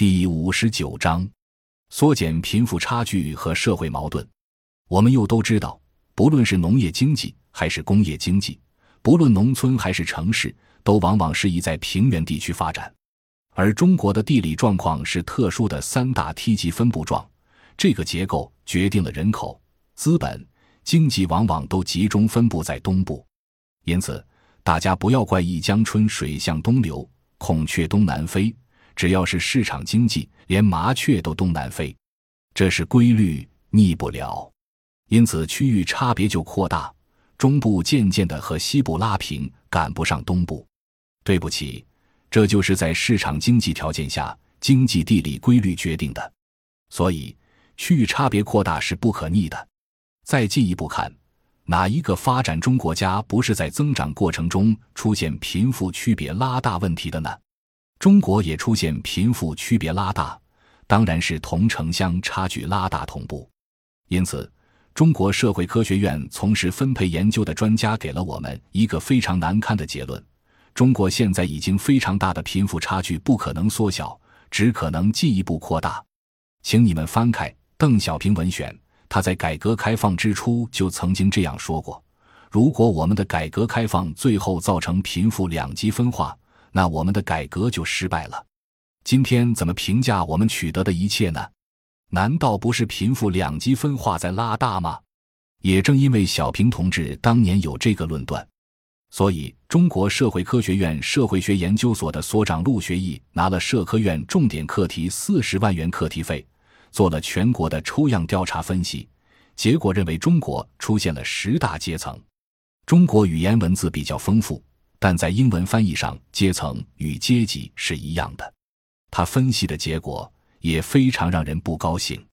第五十九章：缩减贫富差距和社会矛盾。我们又都知道，不论是农业经济还是工业经济，不论农村还是城市，都往往适宜在平原地区发展。而中国的地理状况是特殊的三大梯级分布状，这个结构决定了人口、资本、经济往往都集中分布在东部。因此，大家不要怪“一江春水向东流，孔雀东南飞”。只要是市场经济，连麻雀都东南飞，这是规律，逆不了。因此，区域差别就扩大，中部渐渐的和西部拉平，赶不上东部。对不起。这就是在市场经济条件下，经济地理规律决定的，所以区域差别扩大是不可逆的。再进一步看，哪一个发展中国家不是在增长过程中出现贫富区别拉大问题的呢？中国也出现贫富区别拉大，当然是同城乡差距拉大同步。因此，中国社会科学院从事分配研究的专家给了我们一个非常难堪的结论。中国现在已经非常大的贫富差距不可能缩小，只可能进一步扩大。请你们翻开邓小平文选，他在改革开放之初就曾经这样说过：如果我们的改革开放最后造成贫富两极分化，那我们的改革就失败了。今天怎么评价我们取得的一切呢？难道不是贫富两极分化在拉大吗？也正因为小平同志当年有这个论断。所以，中国社会科学院社会学研究所的所长陆学义拿了社科院重点课题四十万元课题费，做了全国的抽样调查分析，结果认为中国出现了十大阶层。中国语言文字比较丰富，但在英文翻译上，阶层与阶级是一样的。他分析的结果也非常让人不高兴，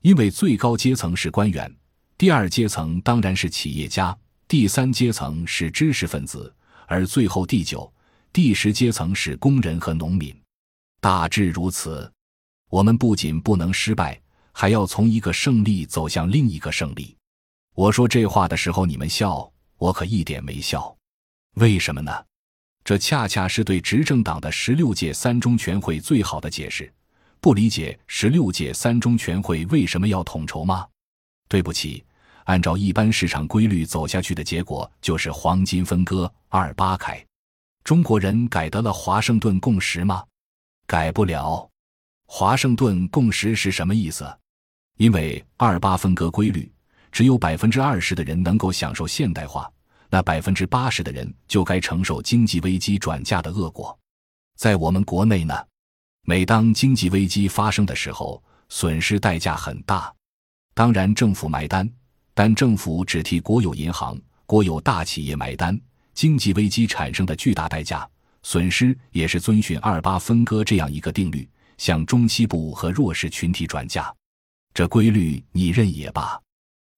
因为最高阶层是官员，第二阶层当然是企业家。第三阶层是知识分子，而最后第九、第十阶层是工人和农民，大致如此。我们不仅不能失败，还要从一个胜利走向另一个胜利。我说这话的时候，你们笑，我可一点没笑。为什么呢？这恰恰是对执政党的十六届三中全会最好的解释。不理解十六届三中全会为什么要统筹吗？对不起。按照一般市场规律走下去的结果，就是黄金分割，二八开。中国人改得了华盛顿共识吗？改不了。华盛顿共识是什么意思？因为二八分割规律，只有百分之二十的人能够享受现代化，那百分之八十的人就该承受经济危机转嫁的恶果。在我们国内呢，每当经济危机发生的时候，损失代价很大，当然政府买单。但政府只替国有银行、国有大企业买单，经济危机产生的巨大代价损失也是遵循二八分割这样一个定律，向中西部和弱势群体转嫁。这规律你认也罢，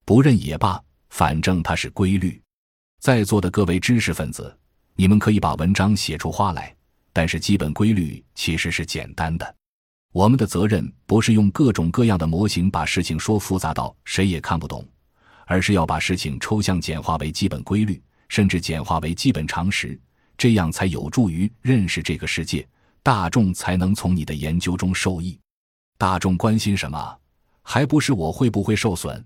不认也罢，反正它是规律。在座的各位知识分子，你们可以把文章写出花来，但是基本规律其实是简单的。我们的责任不是用各种各样的模型把事情说复杂到谁也看不懂。而是要把事情抽象简化为基本规律，甚至简化为基本常识，这样才有助于认识这个世界，大众才能从你的研究中受益。大众关心什么？还不是我会不会受损？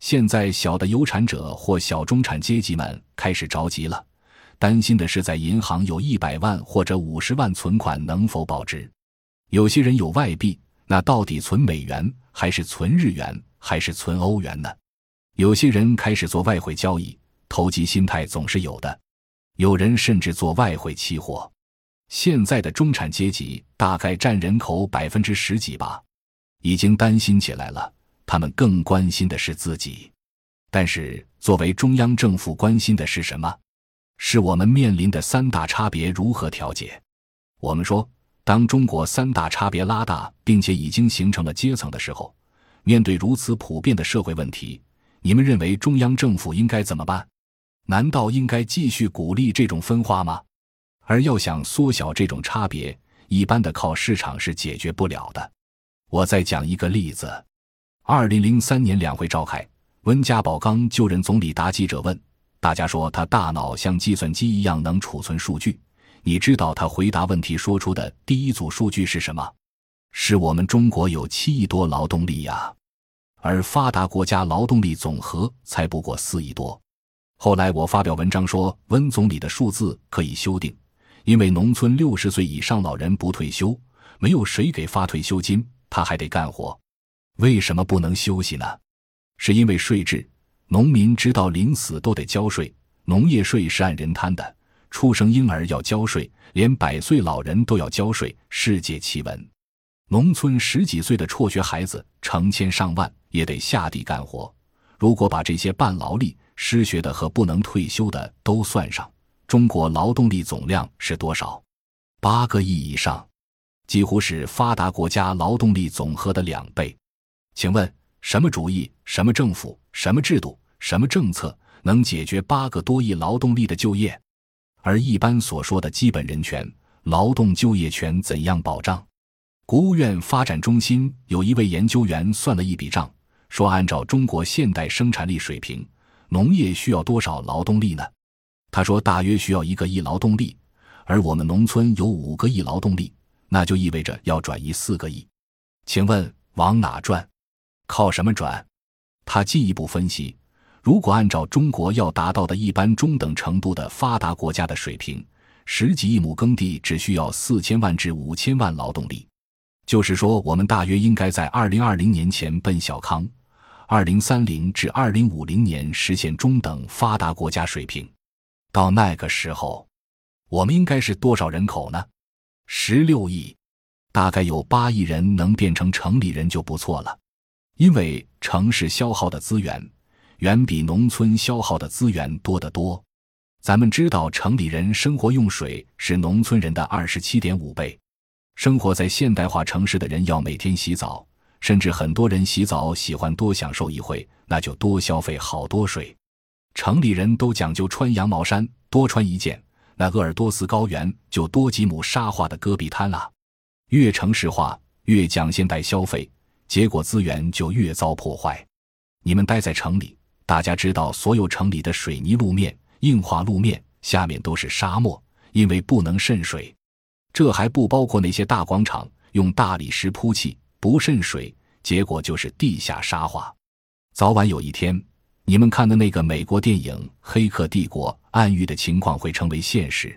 现在小的有产者或小中产阶级们开始着急了，担心的是在银行有一百万或者五十万存款能否保值。有些人有外币，那到底存美元还是存日元还是存欧元呢？有些人开始做外汇交易，投机心态总是有的。有人甚至做外汇期货。现在的中产阶级大概占人口百分之十几吧，已经担心起来了。他们更关心的是自己。但是，作为中央政府，关心的是什么？是我们面临的三大差别如何调节？我们说，当中国三大差别拉大，并且已经形成了阶层的时候，面对如此普遍的社会问题。你们认为中央政府应该怎么办？难道应该继续鼓励这种分化吗？而要想缩小这种差别，一般的靠市场是解决不了的。我再讲一个例子：二零零三年两会召开，温家宝刚就任总理，答记者问，大家说他大脑像计算机一样能储存数据。你知道他回答问题说出的第一组数据是什么？是我们中国有七亿多劳动力呀，而发达国家劳动力总和才不过四亿多。后来我发表文章说，温总理的数字可以修订，因为农村六十岁以上老人不退休，没有谁给发退休金，他还得干活。为什么不能休息呢？是因为税制，农民直到临死都得交税，农业税是按人摊的，出生婴儿要交税，连百岁老人都要交税，世界奇闻。农村十几岁的辍学孩子成千上万，也得下地干活。如果把这些半劳力、失学的和不能退休的都算上，中国劳动力总量是多少？八个亿以上，几乎是发达国家劳动力总和的两倍。请问？什么主义、什么政府、什么制度、什么政策能解决八个多亿劳动力的就业？而一般所说的基本人权、劳动就业权怎样保障？国务院发展中心有一位研究员算了一笔账，说按照中国现代生产力水平，农业需要多少劳动力呢？他说大约需要一个亿劳动力，而我们农村有五个亿劳动力，那就意味着要转移四个亿。请问往哪转？靠什么转？他进一步分析：如果按照中国要达到的一般中等程度的发达国家的水平，十几亿亩耕地只需要四千万至五千万劳动力。就是说，我们大约应该在二零二零年前奔小康，二零三零至二零五零年实现中等发达国家水平。到那个时候，我们应该是多少人口呢？十六亿，大概有八亿人能变成城里人就不错了。因为城市消耗的资源远比农村消耗的资源多得多，咱们知道城里人生活用水是农村人的二十七点五倍，生活在现代化城市的人要每天洗澡，甚至很多人洗澡喜欢多享受一回，那就多消费好多水。城里人都讲究穿羊毛衫，多穿一件，那鄂尔多斯高原就多几亩沙化的戈壁滩啊。越城市化，越讲现代消费。结果资源就越遭破坏。你们待在城里，大家知道，所有城里的水泥路面、硬化路面下面都是沙漠，因为不能渗水。这还不包括那些大广场用大理石铺砌，不渗水，结果就是地下沙化。早晚有一天，你们看的那个美国电影《黑客帝国》暗喻的情况会成为现实。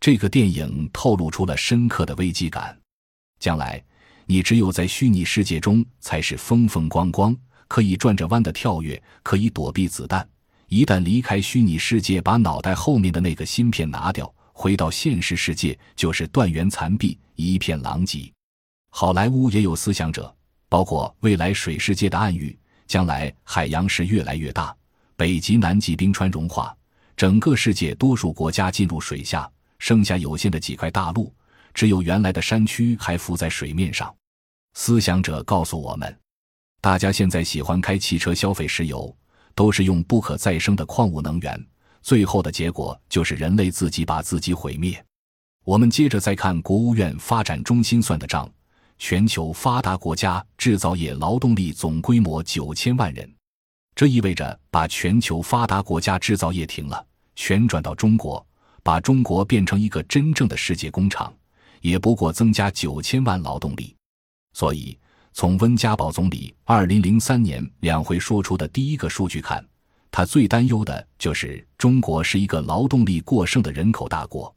这个电影透露出了深刻的危机感。将来。你只有在虚拟世界中才是风风光光，可以转着弯的跳跃，可以躲避子弹。一旦离开虚拟世界，把脑袋后面的那个芯片拿掉，回到现实世界，就是断垣残壁，一片狼藉。好莱坞也有思想者，包括未来水世界的暗喻：将来海洋是越来越大，北极、南极冰川融化，整个世界多数国家进入水下，剩下有限的几块大陆。只有原来的山区还浮在水面上。思想者告诉我们，大家现在喜欢开汽车、消费石油，都是用不可再生的矿物能源。最后的结果就是人类自己把自己毁灭。我们接着再看国务院发展中心算的账：全球发达国家制造业劳动力总规模九千万人，这意味着把全球发达国家制造业停了，全转到中国，把中国变成一个真正的世界工厂。也不过增加九千万劳动力，所以从温家宝总理二零零三年两会说出的第一个数据看，他最担忧的就是中国是一个劳动力过剩的人口大国。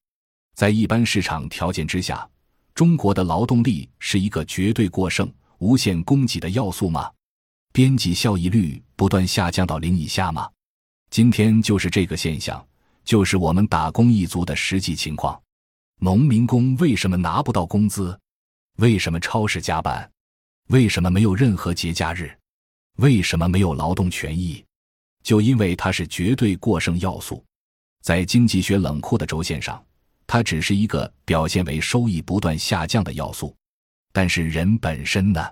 在一般市场条件之下，中国的劳动力是一个绝对过剩、无限供给的要素吗？边际效益率不断下降到零以下吗？今天就是这个现象，就是我们打工一族的实际情况。农民工为什么拿不到工资？为什么超市加班？为什么没有任何节假日？为什么没有劳动权益？就因为它是绝对过剩要素，在经济学冷酷的轴线上，它只是一个表现为收益不断下降的要素。但是人本身呢？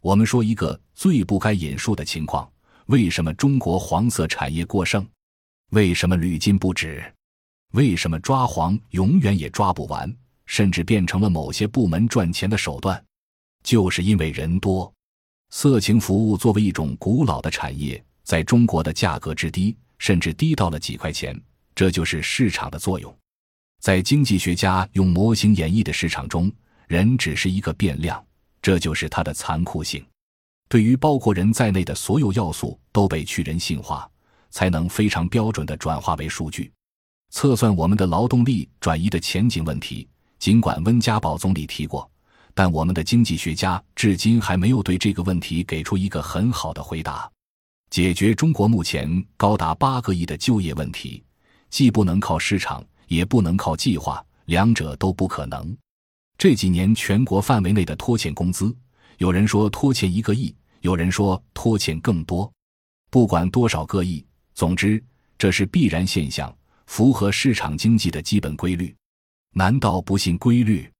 我们说一个最不该引述的情况：为什么中国黄色产业过剩？为什么屡禁不止？为什么抓黄永远也抓不完，甚至变成了某些部门赚钱的手段？就是因为人多。色情服务作为一种古老的产业，在中国的价格之低，甚至低到了几块钱，这就是市场的作用。在经济学家用模型演绎的市场中，人只是一个变量，这就是它的残酷性。对于包括人在内的所有要素都被去人性化，才能非常标准的转化为数据，测算我们的劳动力转移的前景问题。尽管温家宝总理提过，但我们的经济学家至今还没有对这个问题给出一个很好的回答。解决中国目前高达八个亿的就业问题，既不能靠市场，也不能靠计划，两者都不可能。这几年全国范围内的拖欠工资，有人说拖欠一个亿，有人说拖欠更多。不管多少个亿，总之这是必然现象，符合市场经济的基本规律。难道不信规律？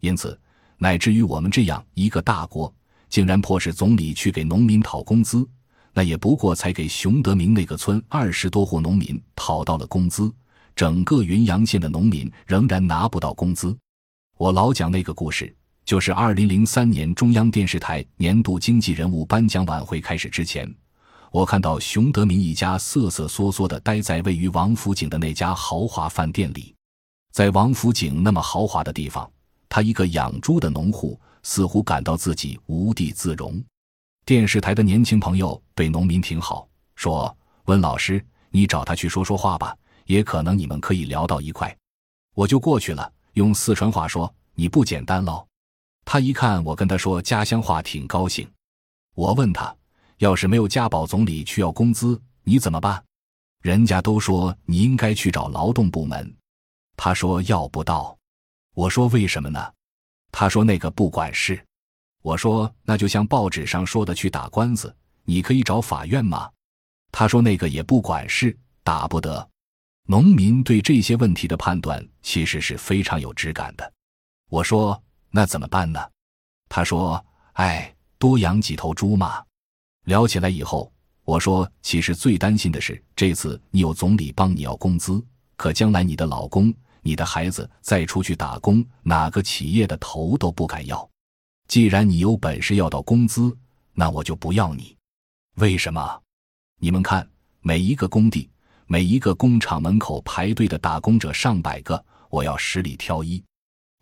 因此，乃至于我们这样一个大国，竟然迫使总理去给农民讨工资，那也不过才给熊德明那个村二十多户农民讨到了工资，整个云阳县的农民仍然拿不到工资。我老讲那个故事，就是二零零三年中央电视台年度经济人物颁奖晚会开始之前，我看到熊德明一家瑟瑟缩缩地待在位于王府井的那家豪华饭店里。在王府井那么豪华的地方，他一个养猪的农户似乎感到自己无地自容。电视台的年轻朋友对农民挺好，说：“温老师，你找他去说说话吧，也可能你们可以聊到一块。”我就过去了，用四川话说：“你不简单喽。”他一看我跟他说家乡话，挺高兴。我问他：“要是没有家宝总理去要工资，你怎么办？”人家都说你应该去找劳动部门。他说要不到，我说为什么呢？他说那个不管事。我说那就像报纸上说的去打官司，你可以找法院吗？他说那个也不管事，打不得。农民对这些问题的判断其实是非常有质感的。我说那怎么办呢？他说哎，多养几头猪嘛。聊起来以后，我说其实最担心的是这次你有总理帮你要工资，可将来你的老公。你的孩子再出去打工，哪个企业的头都不敢要。既然你有本事要到工资，那我就不要你。为什么？你们看，每一个工地、每一个工厂门口排队的打工者上百个，我要十里挑一。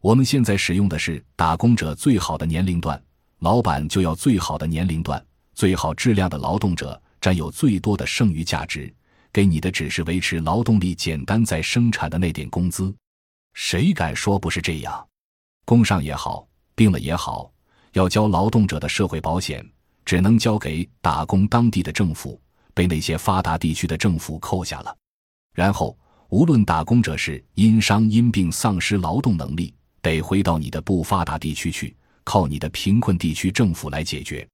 我们现在使用的是打工者最好的年龄段，老板就要最好的年龄段，最好质量的劳动者占有最多的剩余价值。给你的只是维持劳动力简单在生产的那点工资，谁敢说不是这样？工伤也好，病了也好，要交劳动者的社会保险，只能交给打工当地的政府，被那些发达地区的政府扣下了。然后，无论打工者是因伤因病丧失劳动能力，得回到你的不发达地区去，靠你的贫困地区政府来解决，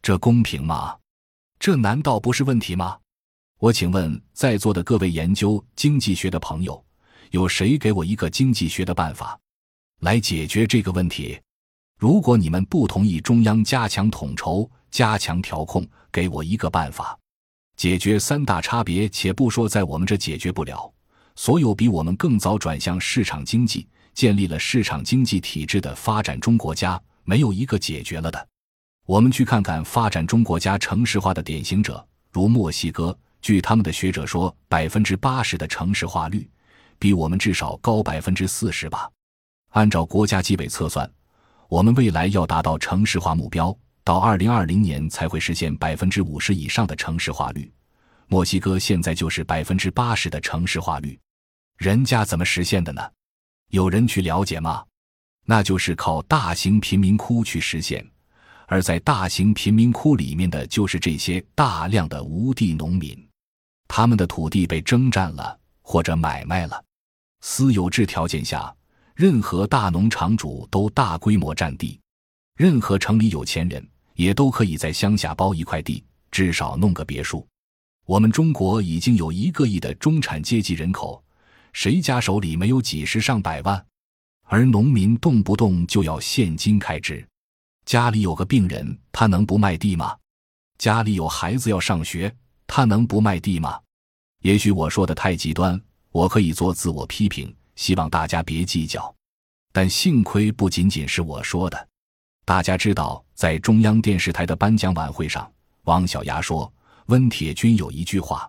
这公平吗？这难道不是问题吗？我请问在座的各位研究经济学的朋友，有谁给我一个经济学的办法，来解决这个问题？如果你们不同意中央加强统筹、加强调控，给我一个办法，解决三大差别。且不说在我们这解决不了，所有比我们更早转向市场经济、建立了市场经济体制的发展中国家，没有一个解决了的。我们去看看发展中国家城市化的典型者，如墨西哥。据他们的学者说，百分之八十的城市化率比我们至少高百分之四十吧。按照国家纪委测算，我们未来要达到城市化目标，到二零二零年才会实现百分之五十以上的城市化率。墨西哥现在就是百分之八十的城市化率，人家怎么实现的呢？有人去了解吗？那就是靠大型贫民窟去实现。而在大型贫民窟里面的就是这些大量的无地农民。他们的土地被征占了或者买卖了，私有制条件下，任何大农场主都大规模占地，任何城里有钱人也都可以在乡下包一块地，至少弄个别墅。我们中国已经有一个亿的中产阶级人口，谁家手里没有几十上百万？而农民动不动就要现金开支，家里有个病人，他能不卖地吗？家里有孩子要上学。他能不卖地吗？也许我说的太极端，我可以做自我批评，希望大家别计较。但幸亏不仅仅是我说的，大家知道，在中央电视台的颁奖晚会上，王小牙说，温铁军有一句话，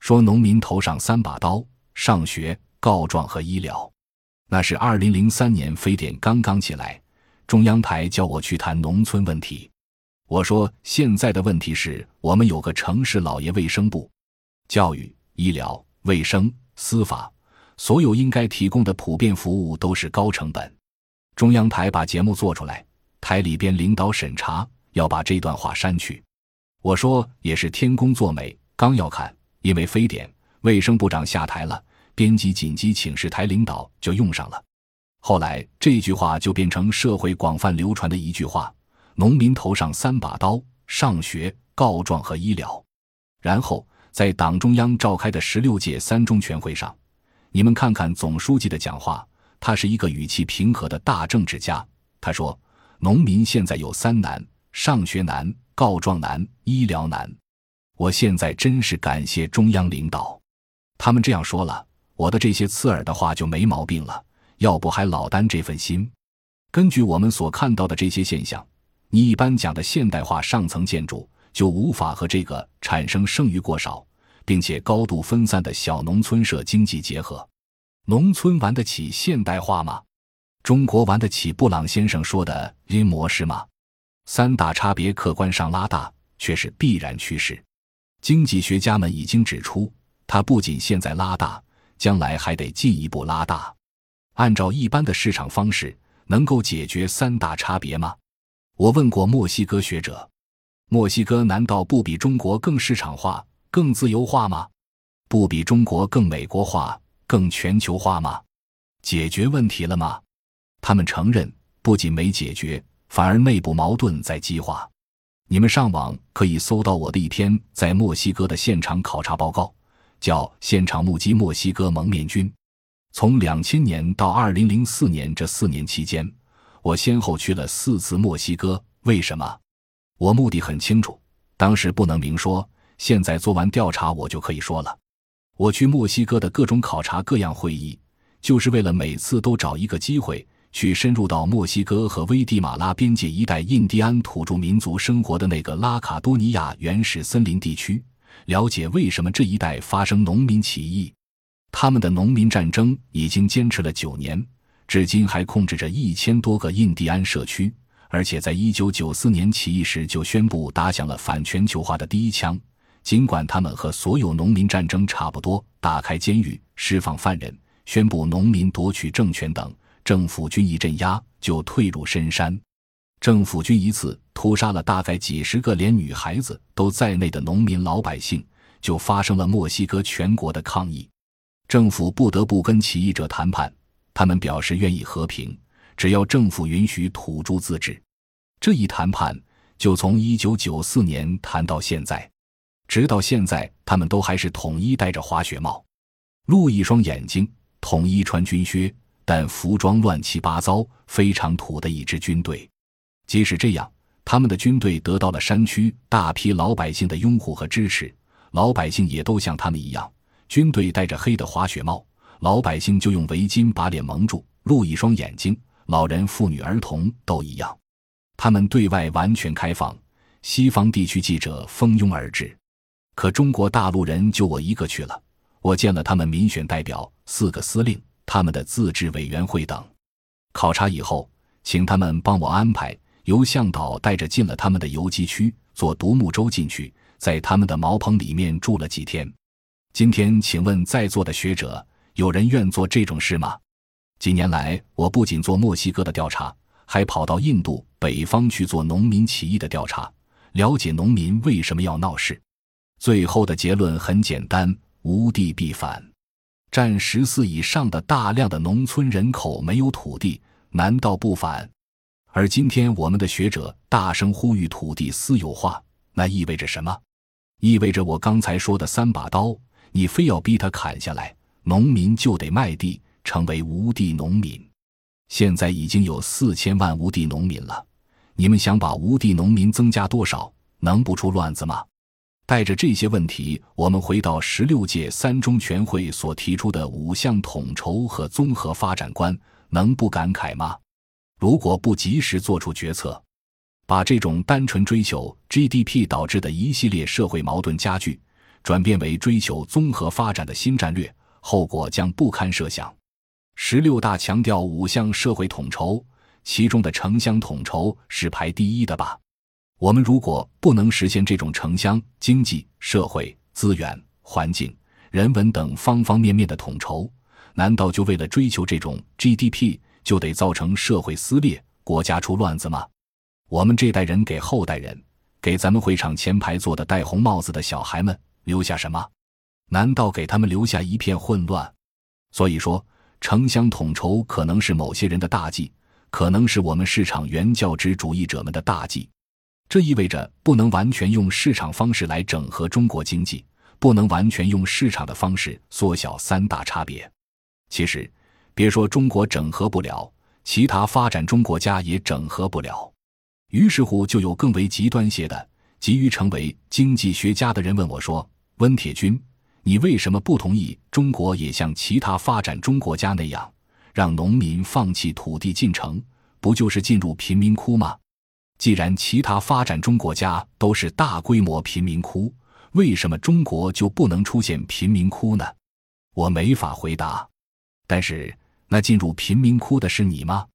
说农民头上三把刀：上学、告状和医疗。那是二零零三年非典刚刚起来，中央台叫我去谈农村问题。我说现在的问题是我们有个城市老爷卫生部，教育、医疗、卫生、司法，所有应该提供的普遍服务都是高成本。中央台把节目做出来，台里边领导审查要把这段话删去。我说也是天公作美，刚要看，因为非典，卫生部长下台了，编辑紧急请示台领导就用上了。后来这句话就变成社会广泛流传的一句话：农民头上三把刀，上学、告状和医疗。然后在党中央召开的十六届三中全会上，你们看看总书记的讲话。他是一个语气平和的大政治家。他说：“农民现在有三难：上学难、告状难、医疗难。我现在真是感谢中央领导，他们这样说了，我的这些刺耳的话就没毛病了。要不还老担这份心？根据我们所看到的这些现象，你一般讲的现代化上层建筑就无法和这个产生剩余过少并且高度分散的小农村社经济结合。”农村玩得起现代化吗？中国玩得起布朗先生说的因模式吗？三大差别客观上拉大，却是必然趋势。经济学家们已经指出，它不仅现在拉大，将来还得进一步拉大。按照一般的市场方式，能够解决三大差别吗？我问过墨西哥学者，墨西哥难道不比中国更市场化、更自由化吗？不比中国更美国化？更全球化吗？解决问题了吗？他们承认，不仅没解决，反而内部矛盾在激化。你们上网可以搜到我的一篇在墨西哥的现场考察报告，叫《现场目击墨西哥蒙面军》。从两千年到二零零四年这四年期间，我先后去了四次墨西哥。为什么？我目的很清楚，当时不能明说，现在做完调查，我就可以说了。我去墨西哥的各种考察、各样会议，就是为了每次都找一个机会去深入到墨西哥和危地马拉边界一带印第安土著民族生活的那个拉卡多尼亚原始森林地区，了解为什么这一带发生农民起义。他们的农民战争已经坚持了九年，至今还控制着一千多个印第安社区，而且在一九九四年起义时就宣布打响了反全球化的第一枪。尽管他们和所有农民战争差不多，打开监狱、释放犯人、宣布农民夺取政权等，政府军一镇压就退入深山。政府军一次屠杀了大概几十个连女孩子都在内的农民老百姓，就发生了墨西哥全国的抗议。政府不得不跟起义者谈判，他们表示愿意和平，只要政府允许土著自治。这一谈判就从一九九四年谈到现在。直到现在，他们都还是统一戴着滑雪帽，露一双眼睛，统一穿军靴，但服装乱七八糟，非常土的一支军队。即使这样，他们的军队得到了山区大批老百姓的拥护和支持。老百姓也都像他们一样，军队戴着黑的滑雪帽，老百姓就用围巾把脸蒙住，露一双眼睛。老人、妇女、儿童都一样。他们对外完全开放，西方地区记者蜂拥而至。可中国大陆人就我一个去了，我见了他们民选代表、四个司令、他们的自治委员会等。考察以后，请他们帮我安排，由向导带着进了他们的游击区，坐独木舟进去，在他们的茅棚里面住了几天。今天，请问在座的学者，有人愿做这种事吗？几年来，我不仅做墨西哥的调查，还跑到印度北方去做农民起义的调查，了解农民为什么要闹事。最后的结论很简单：无地必反。占十四以上的大量的农村人口没有土地，难道不反？而今天我们的学者大声呼吁土地私有化，那意味着什么？意味着我刚才说的三把刀，你非要逼他砍下来，农民就得卖地，成为无地农民。现在已经有四千万无地农民了，你们想把无地农民增加多少？能不出乱子吗？带着这些问题，我们回到十六届三中全会所提出的五项统筹和综合发展观，能不感慨吗？如果不及时做出决策，把这种单纯追求 GDP 导致的一系列社会矛盾加剧，转变为追求综合发展的新战略，后果将不堪设想。十六大强调五项社会统筹，其中的城乡统筹是排第一的吧？我们如果不能实现这种城乡、经济、社会、资源、环境、人文等方方面面的统筹，难道就为了追求这种 GDP，就得造成社会撕裂、国家出乱子吗？我们这代人给后代人，给咱们会场前排坐的戴红帽子的小孩们留下什么？难道给他们留下一片混乱？所以说，城乡统筹可能是某些人的大忌，可能是我们市场原教旨主义者们的大忌。这意味着不能完全用市场方式来整合中国经济，不能完全用市场的方式缩小三大差别。其实，别说中国整合不了，其他发展中国家也整合不了。于是乎，就有更为极端些的、急于成为经济学家的人问我说：“温铁军。”你为什么不同意中国也像其他发展中国家那样，让农民放弃土地进城？不就是进入贫民窟吗？既然其他发展中国家都是大规模贫民窟，为什么中国就不能出现贫民窟呢？我没法回答。但是，那进入贫民窟的是你吗？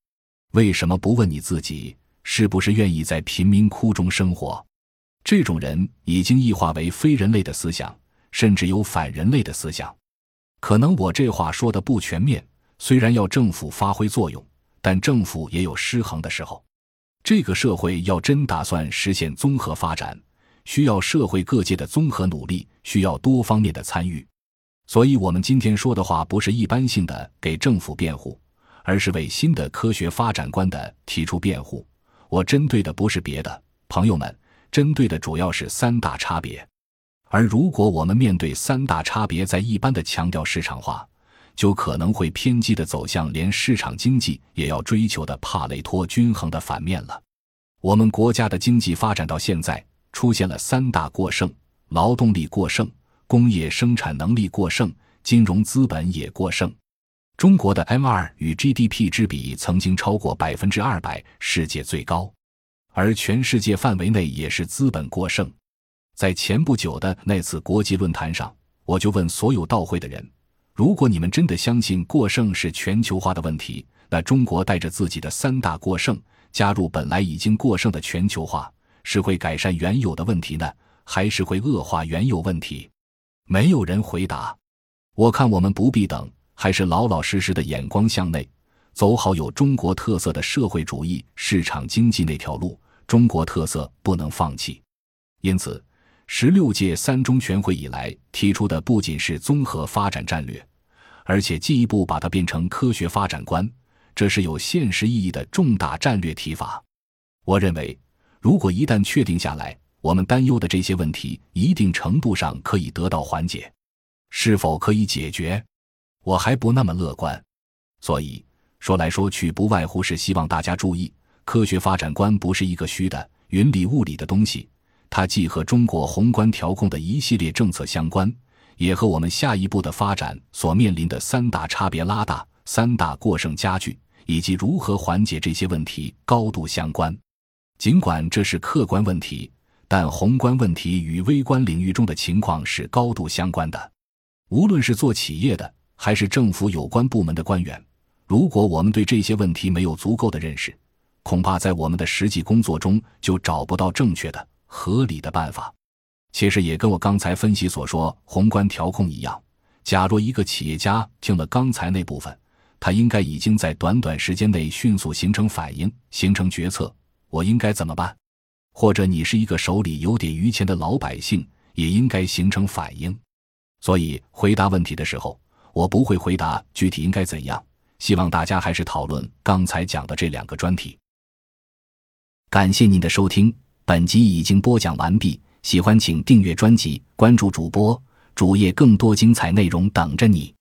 为什么不问你自己，是不是愿意在贫民窟中生活？这种人已经异化为非人类的思想。甚至有反人类的思想，可能我这话说的不全面。虽然要政府发挥作用，但政府也有失衡的时候。这个社会要真打算实现综合发展，需要社会各界的综合努力，需要多方面的参与。所以，我们今天说的话不是一般性的给政府辩护，而是为新的科学发展观的提出辩护。我针对的不是别的，朋友们，针对的主要是三大差别。而如果我们面对三大差别，在一般的强调市场化，就可能会偏激的走向连市场经济也要追求的帕累托均衡的反面了。我们国家的经济发展到现在，出现了三大过剩：劳动力过剩、工业生产能力过剩、金融资本也过剩。中国的 M 二与 GDP 之比曾经超过百分之二百，世界最高，而全世界范围内也是资本过剩。在前不久的那次国际论坛上，我就问所有到会的人：如果你们真的相信过剩是全球化的问题，那中国带着自己的三大过剩加入本来已经过剩的全球化，是会改善原有的问题呢，还是会恶化原有问题？没有人回答。我看我们不必等，还是老老实实的眼光向内，走好有中国特色的社会主义市场经济那条路。中国特色不能放弃。因此。十六届三中全会以来提出的不仅是综合发展战略，而且进一步把它变成科学发展观，这是有现实意义的重大战略提法。我认为，如果一旦确定下来，我们担忧的这些问题一定程度上可以得到缓解。是否可以解决，我还不那么乐观。所以说来说去，不外乎是希望大家注意，科学发展观不是一个虚的云里雾里的东西。它既和中国宏观调控的一系列政策相关，也和我们下一步的发展所面临的三大差别拉大、三大过剩加剧，以及如何缓解这些问题高度相关。尽管这是客观问题，但宏观问题与微观领域中的情况是高度相关的。无论是做企业的，还是政府有关部门的官员，如果我们对这些问题没有足够的认识，恐怕在我们的实际工作中就找不到正确的。合理的办法，其实也跟我刚才分析所说宏观调控一样。假若一个企业家听了刚才那部分，他应该已经在短短时间内迅速形成反应，形成决策。我应该怎么办？或者你是一个手里有点余钱的老百姓，也应该形成反应。所以回答问题的时候，我不会回答具体应该怎样。希望大家还是讨论刚才讲的这两个专题。感谢您的收听。本集已经播讲完毕，喜欢请订阅专辑，关注主播主页，更多精彩内容等着你。